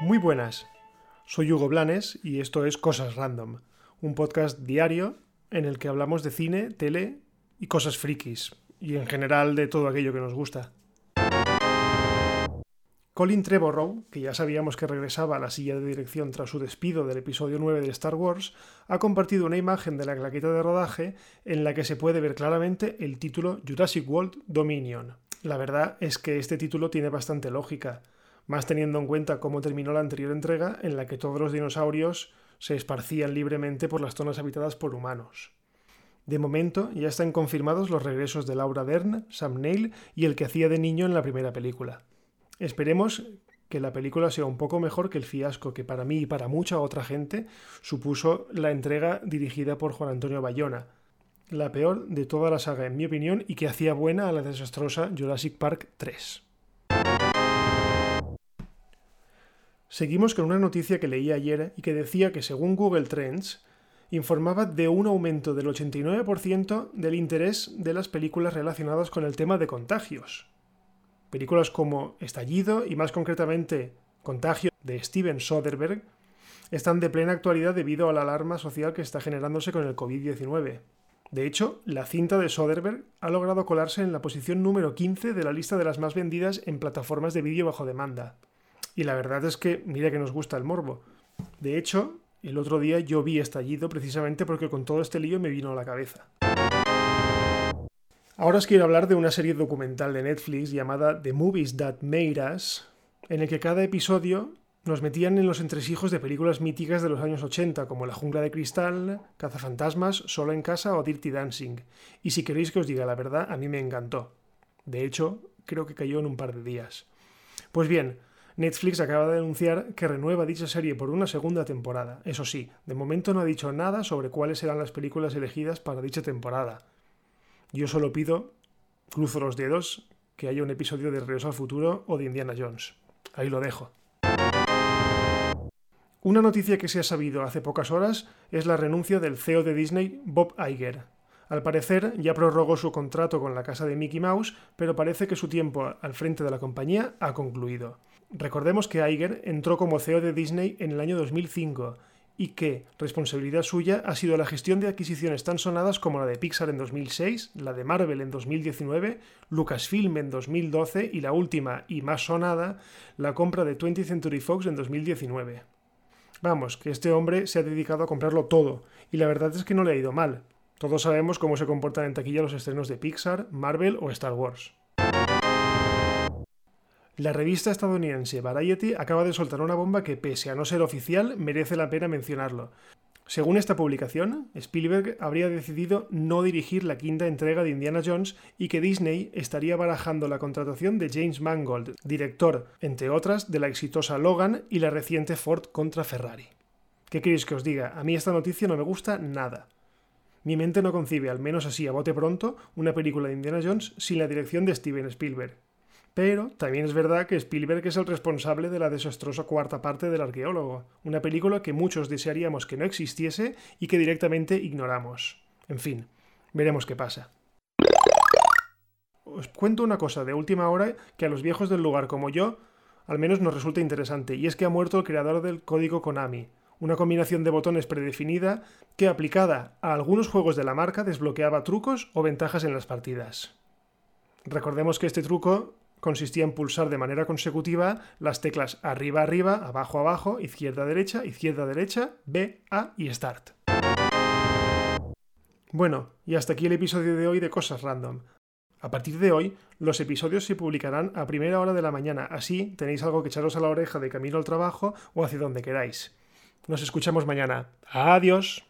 Muy buenas, soy Hugo Blanes y esto es Cosas Random, un podcast diario en el que hablamos de cine, tele y cosas frikis, y en general de todo aquello que nos gusta. Colin Trevorrow, que ya sabíamos que regresaba a la silla de dirección tras su despido del episodio 9 de Star Wars, ha compartido una imagen de la claqueta de rodaje en la que se puede ver claramente el título Jurassic World Dominion. La verdad es que este título tiene bastante lógica más teniendo en cuenta cómo terminó la anterior entrega en la que todos los dinosaurios se esparcían libremente por las zonas habitadas por humanos. De momento ya están confirmados los regresos de Laura Dern, Sam Neill y el que hacía de niño en la primera película. Esperemos que la película sea un poco mejor que el fiasco que para mí y para mucha otra gente supuso la entrega dirigida por Juan Antonio Bayona, la peor de toda la saga en mi opinión y que hacía buena a la desastrosa Jurassic Park 3. Seguimos con una noticia que leí ayer y que decía que según Google Trends, informaba de un aumento del 89% del interés de las películas relacionadas con el tema de contagios. Películas como Estallido y más concretamente Contagio de Steven Soderbergh están de plena actualidad debido a la alarma social que está generándose con el COVID-19. De hecho, la cinta de Soderbergh ha logrado colarse en la posición número 15 de la lista de las más vendidas en plataformas de vídeo bajo demanda. Y la verdad es que, mira que nos gusta el morbo. De hecho, el otro día yo vi estallido precisamente porque con todo este lío me vino a la cabeza. Ahora os quiero hablar de una serie documental de Netflix llamada The Movies That Made Us, en el que cada episodio nos metían en los entresijos de películas míticas de los años 80, como La Jungla de Cristal, Cazafantasmas, Solo en Casa o Dirty Dancing. Y si queréis que os diga la verdad, a mí me encantó. De hecho, creo que cayó en un par de días. Pues bien, Netflix acaba de anunciar que renueva dicha serie por una segunda temporada. Eso sí, de momento no ha dicho nada sobre cuáles serán las películas elegidas para dicha temporada. Yo solo pido, cruzo los dedos, que haya un episodio de Regreso al Futuro o de Indiana Jones. Ahí lo dejo. Una noticia que se ha sabido hace pocas horas es la renuncia del CEO de Disney, Bob Iger. Al parecer ya prorrogó su contrato con la casa de Mickey Mouse, pero parece que su tiempo al frente de la compañía ha concluido. Recordemos que Iger entró como CEO de Disney en el año 2005 y que responsabilidad suya ha sido la gestión de adquisiciones tan sonadas como la de Pixar en 2006, la de Marvel en 2019, Lucasfilm en 2012 y la última y más sonada, la compra de 20th Century Fox en 2019. Vamos, que este hombre se ha dedicado a comprarlo todo, y la verdad es que no le ha ido mal. Todos sabemos cómo se comportan en taquilla los estrenos de Pixar, Marvel o Star Wars. La revista estadounidense Variety acaba de soltar una bomba que, pese a no ser oficial, merece la pena mencionarlo. Según esta publicación, Spielberg habría decidido no dirigir la quinta entrega de Indiana Jones y que Disney estaría barajando la contratación de James Mangold, director, entre otras, de la exitosa Logan y la reciente Ford contra Ferrari. ¿Qué queréis que os diga? A mí esta noticia no me gusta nada. Mi mente no concibe, al menos así a bote pronto, una película de Indiana Jones sin la dirección de Steven Spielberg. Pero también es verdad que Spielberg es el responsable de la desastrosa cuarta parte del arqueólogo, una película que muchos desearíamos que no existiese y que directamente ignoramos. En fin, veremos qué pasa. Os cuento una cosa de última hora que a los viejos del lugar como yo al menos nos resulta interesante, y es que ha muerto el creador del código Konami, una combinación de botones predefinida que aplicada a algunos juegos de la marca desbloqueaba trucos o ventajas en las partidas. Recordemos que este truco consistía en pulsar de manera consecutiva las teclas arriba arriba, abajo abajo, izquierda derecha, izquierda derecha, B, A y Start. Bueno, y hasta aquí el episodio de hoy de Cosas Random. A partir de hoy, los episodios se publicarán a primera hora de la mañana, así tenéis algo que echaros a la oreja de camino al trabajo o hacia donde queráis. Nos escuchamos mañana. Adiós.